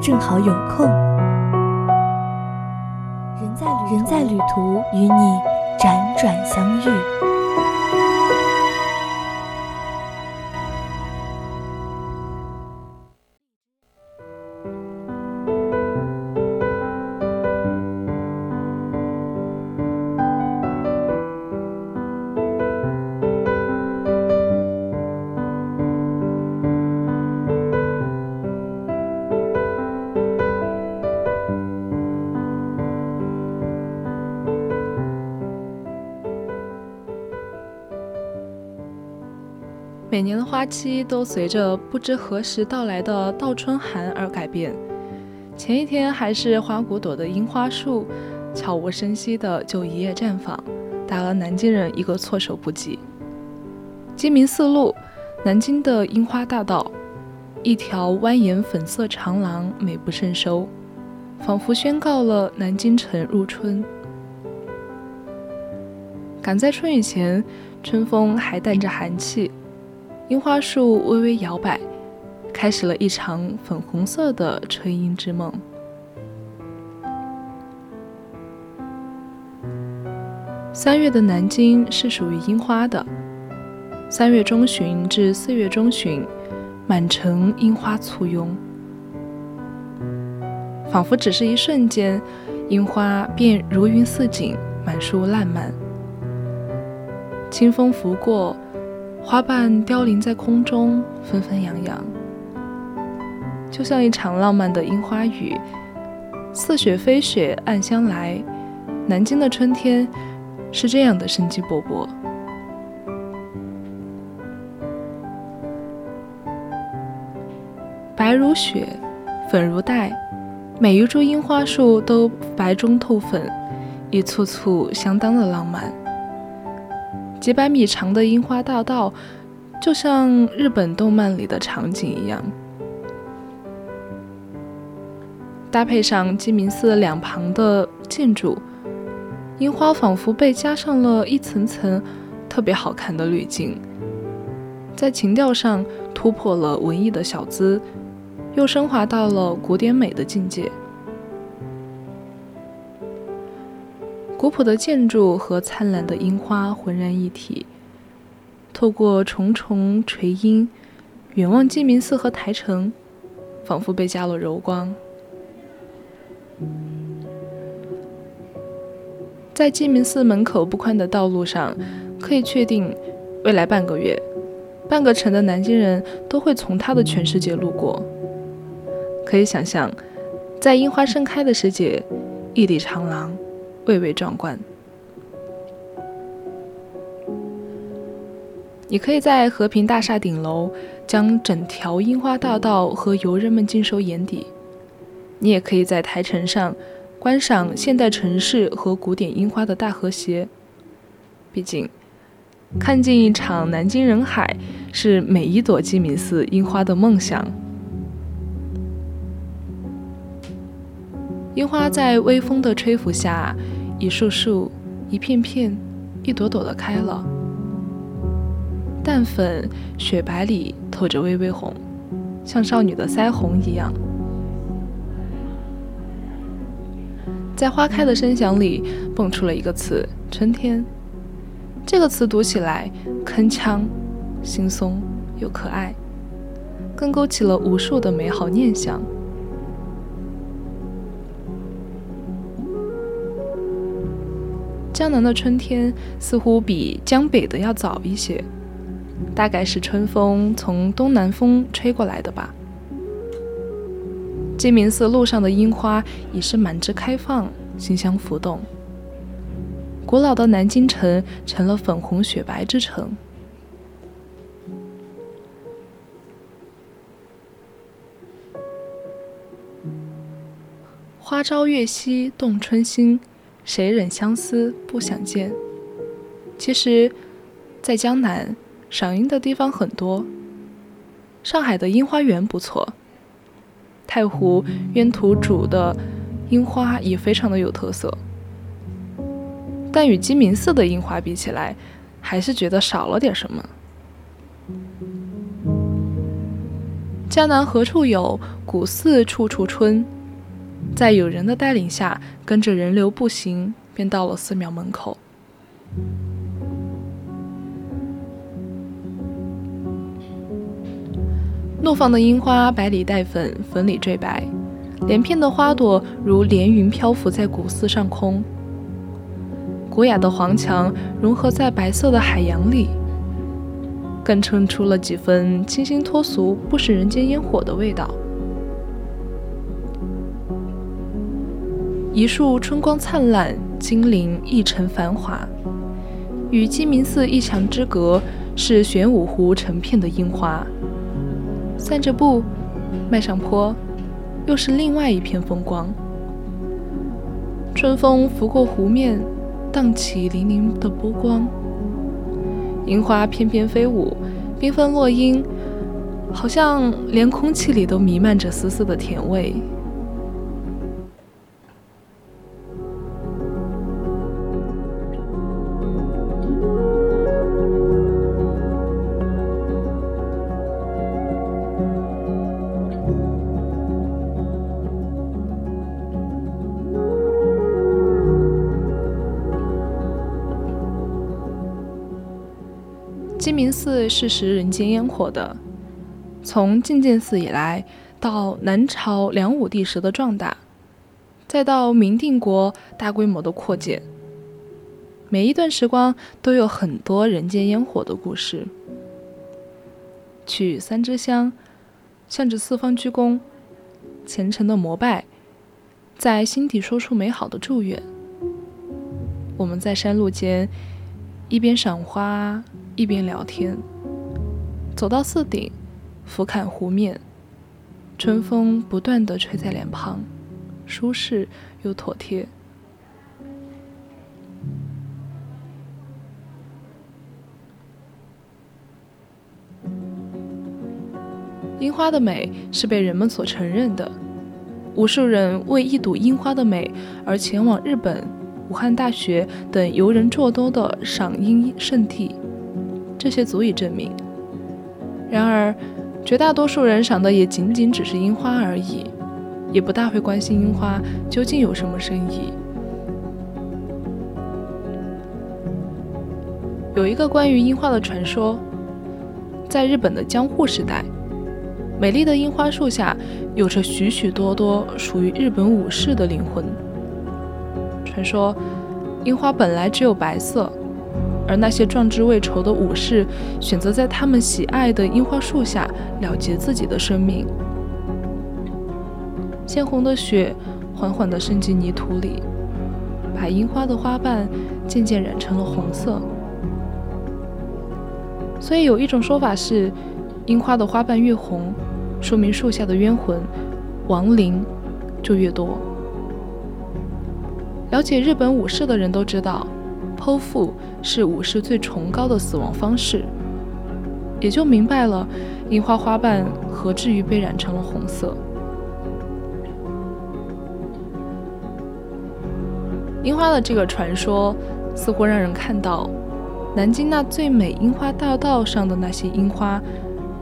正好有空。人在人在旅途，与你辗转相遇。每年的花期都随着不知何时到来的倒春寒而改变。前一天还是花骨朵的樱花树，悄无声息的就一夜绽放，打了南京人一个措手不及。鸡鸣四路，南京的樱花大道，一条蜿蜒粉色长廊，美不胜收，仿佛宣告了南京城入春。赶在春雨前，春风还带着寒气。樱花树微微摇摆，开始了一场粉红色的春樱之梦。三月的南京是属于樱花的。三月中旬至四月中旬，满城樱花簇拥，仿佛只是一瞬间，樱花便如云似锦，满树烂漫。清风拂过。花瓣凋零在空中，纷纷扬扬，就像一场浪漫的樱花雨。似雪非雪，暗香来。南京的春天是这样的生机勃勃。白如雪，粉如黛，每一株樱花树都白中透粉，一簇簇相当的浪漫。几百米长的樱花大道，就像日本动漫里的场景一样。搭配上鸡鸣寺两旁的建筑，樱花仿佛被加上了一层层特别好看的滤镜，在情调上突破了文艺的小资，又升华到了古典美的境界。古朴的建筑和灿烂的樱花浑然一体，透过重重垂荫，远望鸡鸣寺和台城，仿佛被加了柔光。在鸡鸣寺门口不宽的道路上，可以确定，未来半个月，半个城的南京人都会从他的全世界路过。可以想象，在樱花盛开的时节，一里长廊。蔚为壮观。你可以在和平大厦顶楼将整条樱花大道和游人们尽收眼底，你也可以在台城上观赏现代城市和古典樱花的大和谐。毕竟，看尽一场南京人海是每一朵鸡鸣寺樱花的梦想。樱花在微风的吹拂下。一束束，一片片，一朵朵的开了，淡粉雪白里透着微微红，像少女的腮红一样。在花开的声响里，蹦出了一个词“春天”。这个词读起来铿锵、轻松又可爱，更勾起了无数的美好念想。江南的春天似乎比江北的要早一些，大概是春风从东南风吹过来的吧。鸡鸣寺路上的樱花已是满枝开放，馨香浮动。古老的南京城成了粉红雪白之城。花朝月夕动春心，谁忍相思不想见？其实，在江南赏樱的地方很多。上海的樱花园不错，太湖鸢图主的樱花也非常的有特色。但与鸡鸣寺的樱花比起来，还是觉得少了点什么。江南何处有？古寺处处春。在有人的带领下，跟着人流步行，便到了寺庙门口。怒放的樱花，百里带粉，粉里缀白，连片的花朵如连云漂浮在古寺上空。古雅的黄墙融合在白色的海洋里，更衬出了几分清新脱俗、不食人间烟火的味道。一树春光灿烂，金陵一城繁华。与鸡鸣寺一墙之隔是玄武湖成片的樱花，散着步，迈上坡，又是另外一片风光。春风拂过湖面，荡起粼粼的波光。樱花翩翩飞舞，缤纷落英，好像连空气里都弥漫着丝丝的甜味。鸡鸣寺是食人间烟火的。从静建寺以来，到南朝梁武帝时的壮大，再到明定国大规模的扩建，每一段时光都有很多人间烟火的故事。取三支香，向着四方鞠躬，虔诚的膜拜，在心底说出美好的祝愿。我们在山路间一边赏花。一边聊天，走到寺顶，俯瞰湖面，春风不断的吹在脸庞，舒适又妥帖。樱花的美是被人们所承认的，无数人为一睹樱花的美而前往日本、武汉大学等游人众多的赏樱圣地。这些足以证明。然而，绝大多数人赏的也仅仅只是樱花而已，也不大会关心樱花究竟有什么深意。有一个关于樱花的传说，在日本的江户时代，美丽的樱花树下有着许许多多属于日本武士的灵魂。传说，樱花本来只有白色。而那些壮志未酬的武士，选择在他们喜爱的樱花树下了结自己的生命。鲜红的血缓缓地渗进泥土里，把樱花的花瓣渐渐染成了红色。所以有一种说法是，樱花的花瓣越红，说明树下的冤魂、亡灵就越多。了解日本武士的人都知道。剖腹是武士最崇高的死亡方式，也就明白了樱花花瓣何至于被染成了红色。樱花的这个传说，似乎让人看到南京那最美樱花大道上的那些樱花，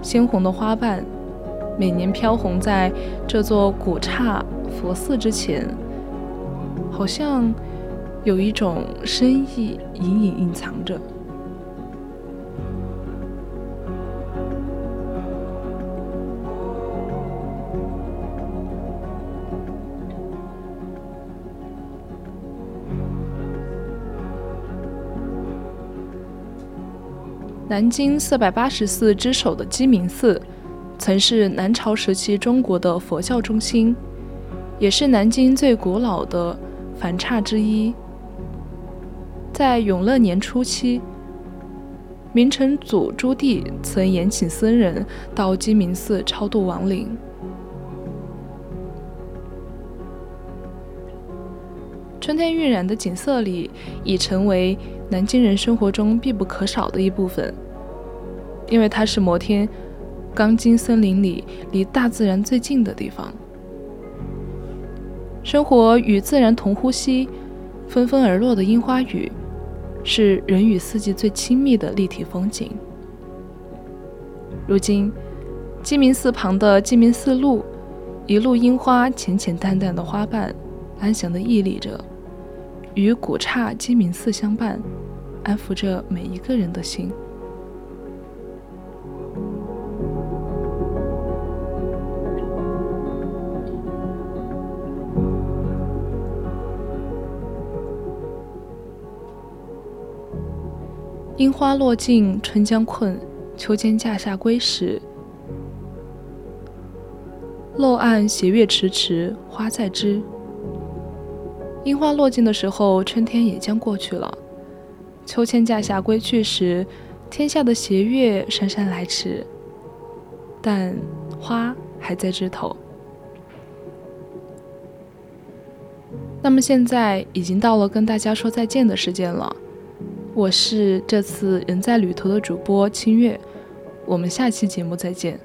鲜红的花瓣，每年飘红在这座古刹佛寺之前，好像。有一种深意隐隐隐藏着。南京四百八十寺之首的鸡鸣寺，曾是南朝时期中国的佛教中心，也是南京最古老的梵刹之一。在永乐年初期，明成祖朱棣曾延请僧人到鸡鸣寺超度亡灵。春天晕染的景色里，已成为南京人生活中必不可少的一部分。因为它是摩天钢筋森林里离大自然最近的地方，生活与自然同呼吸，纷纷而落的樱花雨，是人与四季最亲密的立体风景。如今，鸡鸣寺旁的鸡鸣寺路，一路樱花浅浅淡淡的花瓣，安详地屹立着，与古刹鸡鸣寺相伴，安抚着每一个人的心。樱花落尽春将困，秋千架下归时。漏岸斜月迟迟，花在枝。樱花落尽的时候，春天也将过去了。秋千架下归去时，天下的斜月姗姗来迟，但花还在枝头。那么现在已经到了跟大家说再见的时间了。我是这次人在旅途的主播清月，我们下期节目再见。